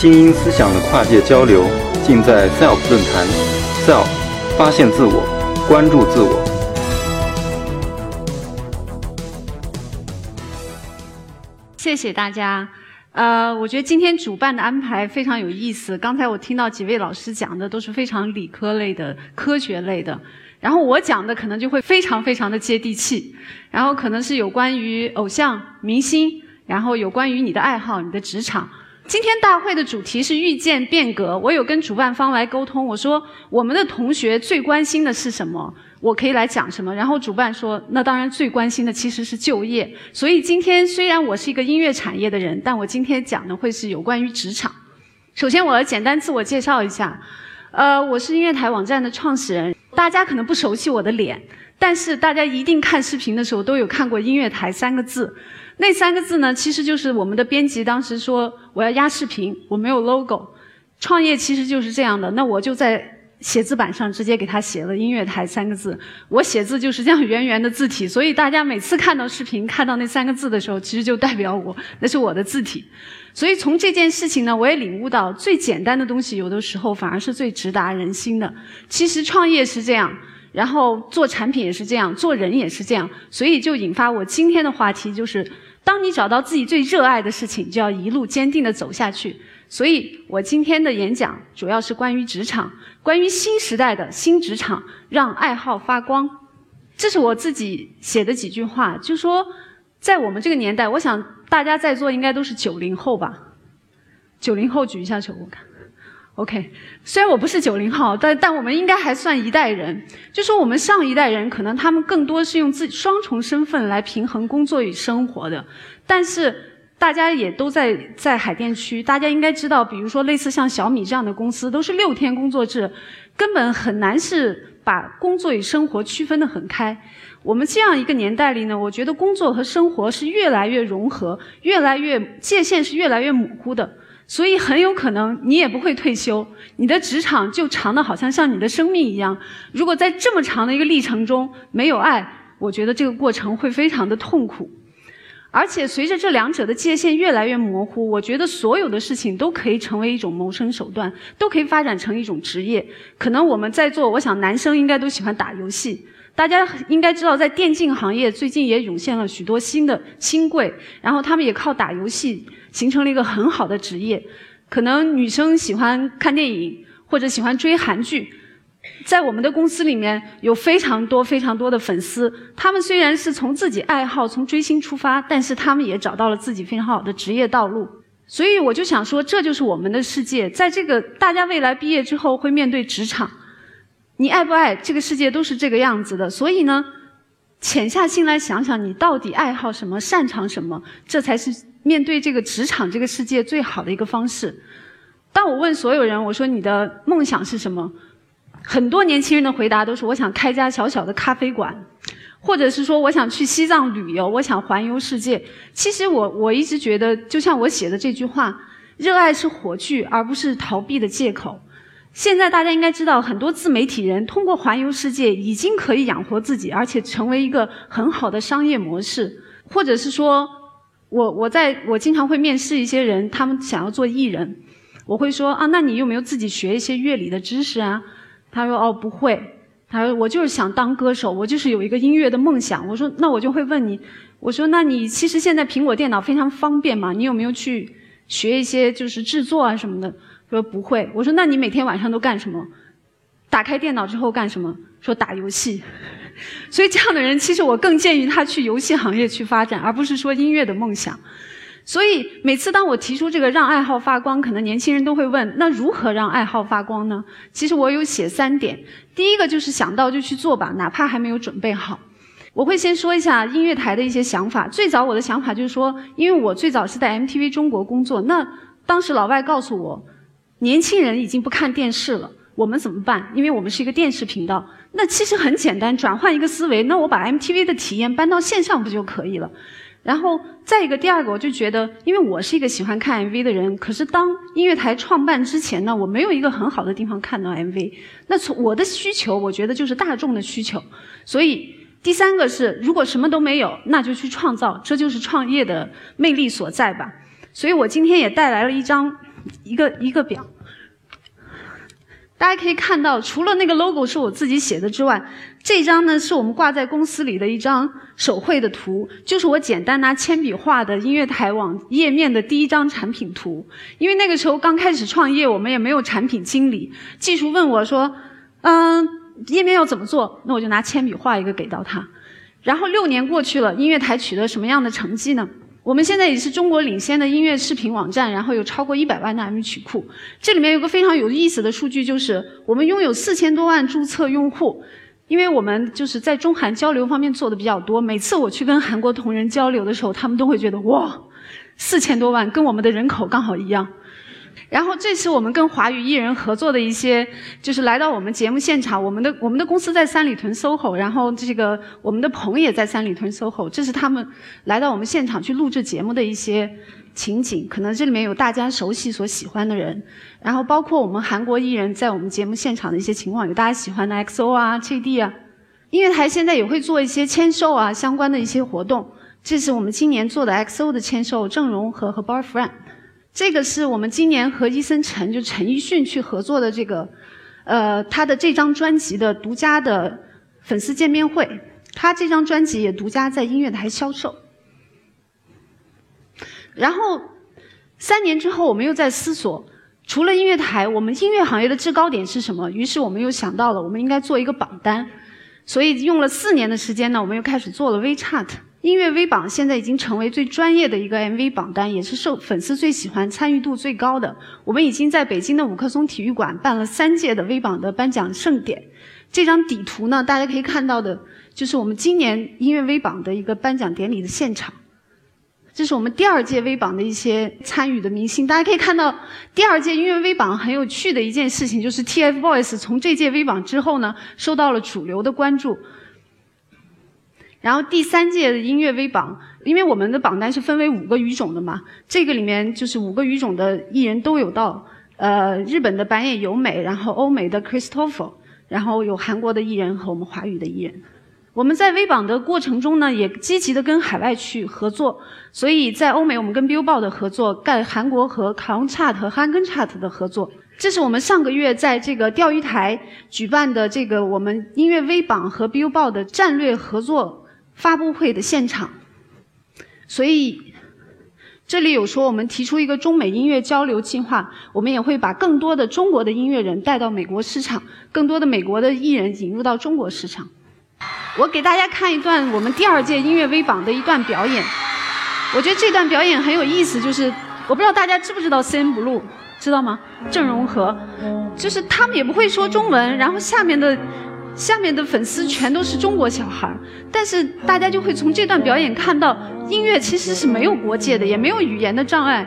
精英思想的跨界交流，尽在 SELF 论坛。SELF，发现自我，关注自我。谢谢大家。呃，我觉得今天主办的安排非常有意思。刚才我听到几位老师讲的都是非常理科类的、科学类的，然后我讲的可能就会非常非常的接地气，然后可能是有关于偶像、明星，然后有关于你的爱好、你的职场。今天大会的主题是遇见变革。我有跟主办方来沟通，我说我们的同学最关心的是什么？我可以来讲什么？然后主办说，那当然最关心的其实是就业。所以今天虽然我是一个音乐产业的人，但我今天讲的会是有关于职场。首先我要简单自我介绍一下，呃，我是音乐台网站的创始人。大家可能不熟悉我的脸，但是大家一定看视频的时候都有看过“音乐台”三个字。那三个字呢，其实就是我们的编辑当时说我要压视频，我没有 logo。创业其实就是这样的，那我就在写字板上直接给他写了“音乐台”三个字。我写字就是这样圆圆的字体，所以大家每次看到视频看到那三个字的时候，其实就代表我，那是我的字体。所以从这件事情呢，我也领悟到，最简单的东西有的时候反而是最直达人心的。其实创业是这样。然后做产品也是这样，做人也是这样，所以就引发我今天的话题就是：当你找到自己最热爱的事情，就要一路坚定的走下去。所以我今天的演讲主要是关于职场，关于新时代的新职场，让爱好发光。这是我自己写的几句话，就说在我们这个年代，我想大家在座应该都是九零后吧？九零后举一下手，我看。OK，虽然我不是九零后，但但我们应该还算一代人。就说我们上一代人，可能他们更多是用自己双重身份来平衡工作与生活的。但是大家也都在在海淀区，大家应该知道，比如说类似像小米这样的公司，都是六天工作制，根本很难是把工作与生活区分得很开。我们这样一个年代里呢，我觉得工作和生活是越来越融合，越来越界限是越来越模糊的。所以很有可能你也不会退休，你的职场就长的好像像你的生命一样。如果在这么长的一个历程中没有爱，我觉得这个过程会非常的痛苦。而且随着这两者的界限越来越模糊，我觉得所有的事情都可以成为一种谋生手段，都可以发展成一种职业。可能我们在座，我想男生应该都喜欢打游戏。大家应该知道，在电竞行业最近也涌现了许多新的新贵，然后他们也靠打游戏形成了一个很好的职业。可能女生喜欢看电影或者喜欢追韩剧，在我们的公司里面有非常多非常多的粉丝。他们虽然是从自己爱好从追星出发，但是他们也找到了自己非常好的职业道路。所以我就想说，这就是我们的世界。在这个大家未来毕业之后会面对职场。你爱不爱这个世界都是这个样子的，所以呢，潜下心来想想，你到底爱好什么，擅长什么，这才是面对这个职场这个世界最好的一个方式。当我问所有人，我说你的梦想是什么？很多年轻人的回答都是我想开家小小的咖啡馆，或者是说我想去西藏旅游，我想环游世界。其实我我一直觉得，就像我写的这句话，热爱是火炬，而不是逃避的借口。现在大家应该知道，很多自媒体人通过环游世界已经可以养活自己，而且成为一个很好的商业模式。或者是说，我我在我经常会面试一些人，他们想要做艺人，我会说啊，那你有没有自己学一些乐理的知识啊？他说哦不会，他说我就是想当歌手，我就是有一个音乐的梦想。我说那我就会问你，我说那你其实现在苹果电脑非常方便嘛，你有没有去学一些就是制作啊什么的？说不会，我说那你每天晚上都干什么？打开电脑之后干什么？说打游戏。所以这样的人，其实我更建议他去游戏行业去发展，而不是说音乐的梦想。所以每次当我提出这个让爱好发光，可能年轻人都会问：那如何让爱好发光呢？其实我有写三点。第一个就是想到就去做吧，哪怕还没有准备好。我会先说一下音乐台的一些想法。最早我的想法就是说，因为我最早是在 MTV 中国工作，那当时老外告诉我。年轻人已经不看电视了，我们怎么办？因为我们是一个电视频道。那其实很简单，转换一个思维，那我把 MTV 的体验搬到线上不就可以了？然后再一个，第二个，我就觉得，因为我是一个喜欢看 MV 的人，可是当音乐台创办之前呢，我没有一个很好的地方看到 MV。那从我的需求，我觉得就是大众的需求。所以第三个是，如果什么都没有，那就去创造，这就是创业的魅力所在吧。所以我今天也带来了一张。一个一个表。大家可以看到，除了那个 logo 是我自己写的之外，这张呢是我们挂在公司里的一张手绘的图，就是我简单拿铅笔画的音乐台网页面的第一张产品图。因为那个时候刚开始创业，我们也没有产品经理，技术问我说：“嗯，页面要怎么做？”那我就拿铅笔画一个给到他。然后六年过去了，音乐台取得什么样的成绩呢？我们现在也是中国领先的音乐视频网站，然后有超过一百万的 M 曲库。这里面有个非常有意思的数据，就是我们拥有四千多万注册用户。因为我们就是在中韩交流方面做的比较多，每次我去跟韩国同仁交流的时候，他们都会觉得哇，四千多万跟我们的人口刚好一样。然后这是我们跟华语艺人合作的一些，就是来到我们节目现场。我们的我们的公司在三里屯 SOHO，然后这个我们的棚也在三里屯 SOHO。这是他们来到我们现场去录制节目的一些情景。可能这里面有大家熟悉所喜欢的人，然后包括我们韩国艺人在我们节目现场的一些情况，有大家喜欢的 XO 啊、JD 啊。音乐台现在也会做一些签售啊相关的一些活动。这是我们今年做的 XO 的签售，郑容和和 Boyfriend。这个是我们今年和伊森陈就陈奕迅去合作的这个，呃，他的这张专辑的独家的粉丝见面会，他这张专辑也独家在音乐台销售。然后三年之后，我们又在思索，除了音乐台，我们音乐行业的制高点是什么？于是我们又想到了，我们应该做一个榜单。所以用了四年的时间呢，我们又开始做了 V Chart。音乐 V 榜现在已经成为最专业的一个 MV 榜单，也是受粉丝最喜欢、参与度最高的。我们已经在北京的五棵松体育馆办了三届的 V 榜的颁奖盛典。这张底图呢，大家可以看到的，就是我们今年音乐 V 榜的一个颁奖典礼的现场。这是我们第二届 V 榜的一些参与的明星。大家可以看到，第二届音乐 V 榜很有趣的一件事情，就是 TFBOYS 从这届 V 榜之后呢，受到了主流的关注。然后第三届的音乐微榜，因为我们的榜单是分为五个语种的嘛，这个里面就是五个语种的艺人都有到，呃，日本的板野由美，然后欧美的 Christopher，然后有韩国的艺人和我们华语的艺人。我们在微榜的过程中呢，也积极的跟海外去合作，所以在欧美我们跟 Billboard 的合作，干韩国和 c o n c h a t 和 Hang Chart 的合作。这是我们上个月在这个钓鱼台举办的这个我们音乐微榜和 Billboard 的战略合作。发布会的现场，所以这里有说我们提出一个中美音乐交流计划，我们也会把更多的中国的音乐人带到美国市场，更多的美国的艺人引入到中国市场。我给大家看一段我们第二届音乐微榜的一段表演，我觉得这段表演很有意思，就是我不知道大家知不知道 CN Blue，知道吗？郑容和，就是他们也不会说中文，然后下面的。下面的粉丝全都是中国小孩但是大家就会从这段表演看到，音乐其实是没有国界的，也没有语言的障碍。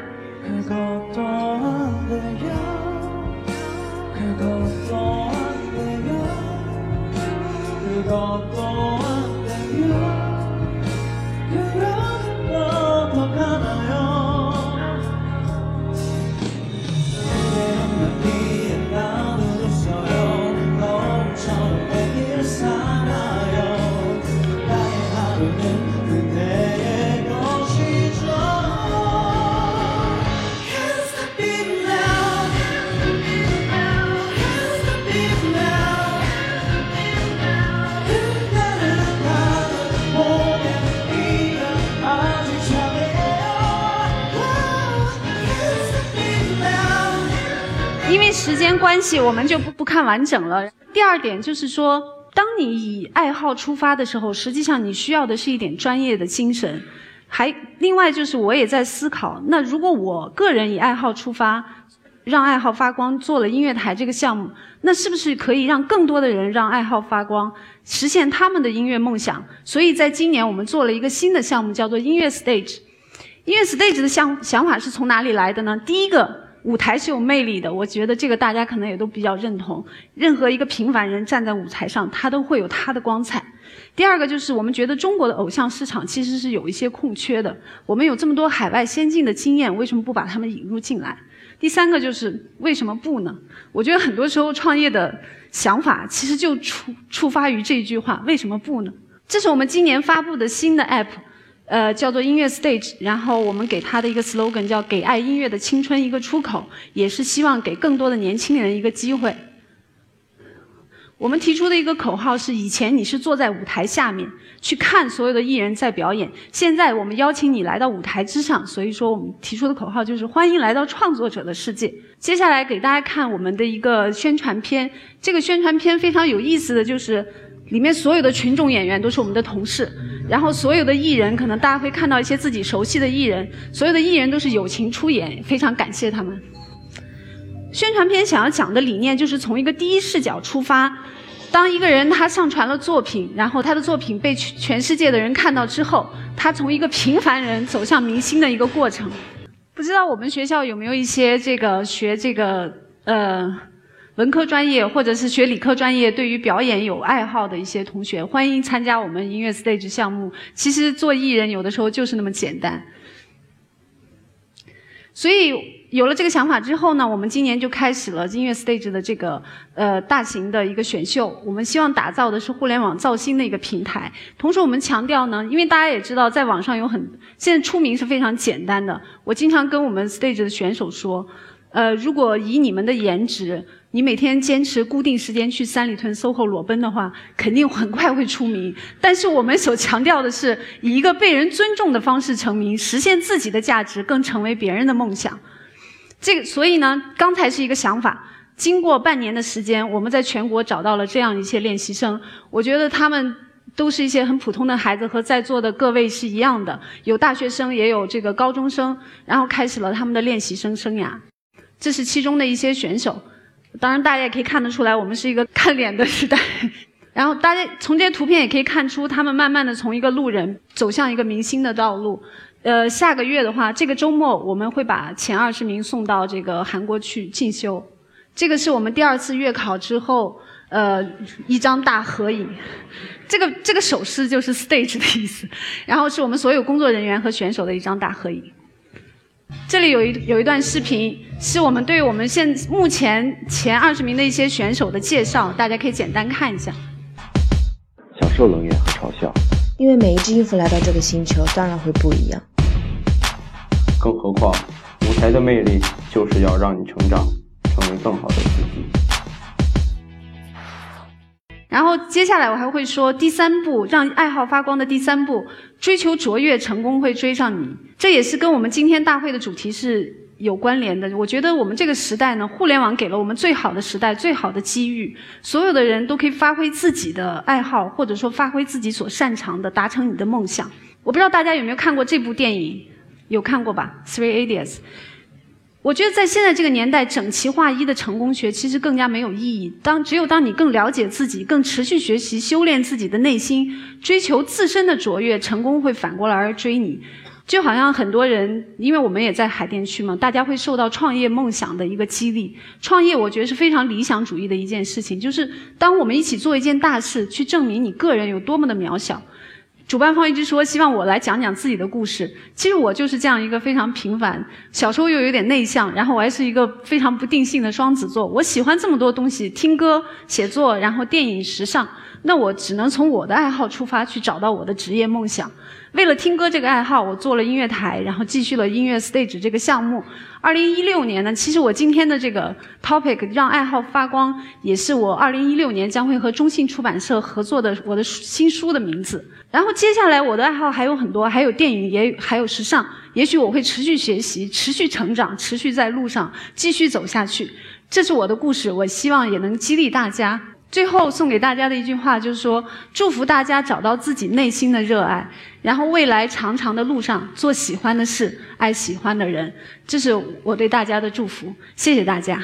关系，我们就不不看完整了。第二点就是说，当你以爱好出发的时候，实际上你需要的是一点专业的精神。还另外就是，我也在思考，那如果我个人以爱好出发，让爱好发光，做了音乐台这个项目，那是不是可以让更多的人让爱好发光，实现他们的音乐梦想？所以在今年，我们做了一个新的项目，叫做音乐 stage。音乐 stage 的想想法是从哪里来的呢？第一个。舞台是有魅力的，我觉得这个大家可能也都比较认同。任何一个平凡人站在舞台上，他都会有他的光彩。第二个就是我们觉得中国的偶像市场其实是有一些空缺的，我们有这么多海外先进的经验，为什么不把他们引入进来？第三个就是为什么不呢？我觉得很多时候创业的想法其实就出出发于这句话：为什么不呢？这是我们今年发布的新的 app。呃，叫做音乐 stage，然后我们给它的一个 slogan 叫“给爱音乐的青春一个出口”，也是希望给更多的年轻人一个机会。我们提出的一个口号是：以前你是坐在舞台下面去看所有的艺人在表演，现在我们邀请你来到舞台之上。所以说，我们提出的口号就是欢迎来到创作者的世界。接下来给大家看我们的一个宣传片，这个宣传片非常有意思的就是，里面所有的群众演员都是我们的同事，然后所有的艺人可能大家会看到一些自己熟悉的艺人，所有的艺人都是友情出演，非常感谢他们。宣传片想要讲的理念就是从一个第一视角出发，当一个人他上传了作品，然后他的作品被全世界的人看到之后，他从一个平凡人走向明星的一个过程。不知道我们学校有没有一些这个学这个呃文科专业或者是学理科专业对于表演有爱好的一些同学，欢迎参加我们音乐 stage 项目。其实做艺人有的时候就是那么简单，所以。有了这个想法之后呢，我们今年就开始了音乐 stage 的这个呃大型的一个选秀。我们希望打造的是互联网造星的一个平台。同时，我们强调呢，因为大家也知道，在网上有很现在出名是非常简单的。我经常跟我们 stage 的选手说，呃，如果以你们的颜值，你每天坚持固定时间去三里屯 SOHO 裸奔的话，肯定很快会出名。但是我们所强调的是，以一个被人尊重的方式成名，实现自己的价值，更成为别人的梦想。这个，所以呢，刚才是一个想法。经过半年的时间，我们在全国找到了这样一些练习生。我觉得他们都是一些很普通的孩子，和在座的各位是一样的，有大学生，也有这个高中生，然后开始了他们的练习生生涯。这是其中的一些选手。当然，大家也可以看得出来，我们是一个看脸的时代。然后，大家从这些图片也可以看出，他们慢慢的从一个路人走向一个明星的道路。呃，下个月的话，这个周末我们会把前二十名送到这个韩国去进修。这个是我们第二次月考之后，呃，一张大合影。这个这个手势就是 stage 的意思。然后是我们所有工作人员和选手的一张大合影。这里有一有一段视频，是我们对我们现目前前二十名的一些选手的介绍，大家可以简单看一下。享受冷眼和嘲笑，因为每一只衣服来到这个星球，当然会不一样。更何况，舞台的魅力就是要让你成长，成为更好的自己。然后接下来我还会说第三步，让爱好发光的第三步，追求卓越，成功会追上你。这也是跟我们今天大会的主题是有关联的。我觉得我们这个时代呢，互联网给了我们最好的时代，最好的机遇，所有的人都可以发挥自己的爱好，或者说发挥自己所擅长的，达成你的梦想。我不知道大家有没有看过这部电影。有看过吧？Three Idiots。我觉得在现在这个年代，整齐划一的成功学其实更加没有意义。当只有当你更了解自己，更持续学习、修炼自己的内心，追求自身的卓越，成功会反过来而追你。就好像很多人，因为我们也在海淀区嘛，大家会受到创业梦想的一个激励。创业，我觉得是非常理想主义的一件事情，就是当我们一起做一件大事，去证明你个人有多么的渺小。主办方一直说希望我来讲讲自己的故事，其实我就是这样一个非常平凡，小时候又有点内向，然后我还是一个非常不定性的双子座。我喜欢这么多东西，听歌、写作，然后电影、时尚，那我只能从我的爱好出发去找到我的职业梦想。为了听歌这个爱好，我做了音乐台，然后继续了音乐 stage 这个项目。二零一六年呢，其实我今天的这个 topic 让爱好发光，也是我二零一六年将会和中信出版社合作的我的新书的名字。然后接下来我的爱好还有很多，还有电影，也还有时尚。也许我会持续学习，持续成长，持续在路上继续走下去。这是我的故事，我希望也能激励大家。最后送给大家的一句话就是说：祝福大家找到自己内心的热爱，然后未来长长的路上做喜欢的事，爱喜欢的人。这是我对大家的祝福。谢谢大家。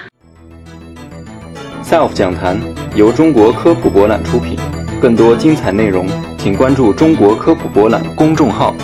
SELF 讲坛由中国科普博览出品，更多精彩内容，请关注中国科普博览公众号。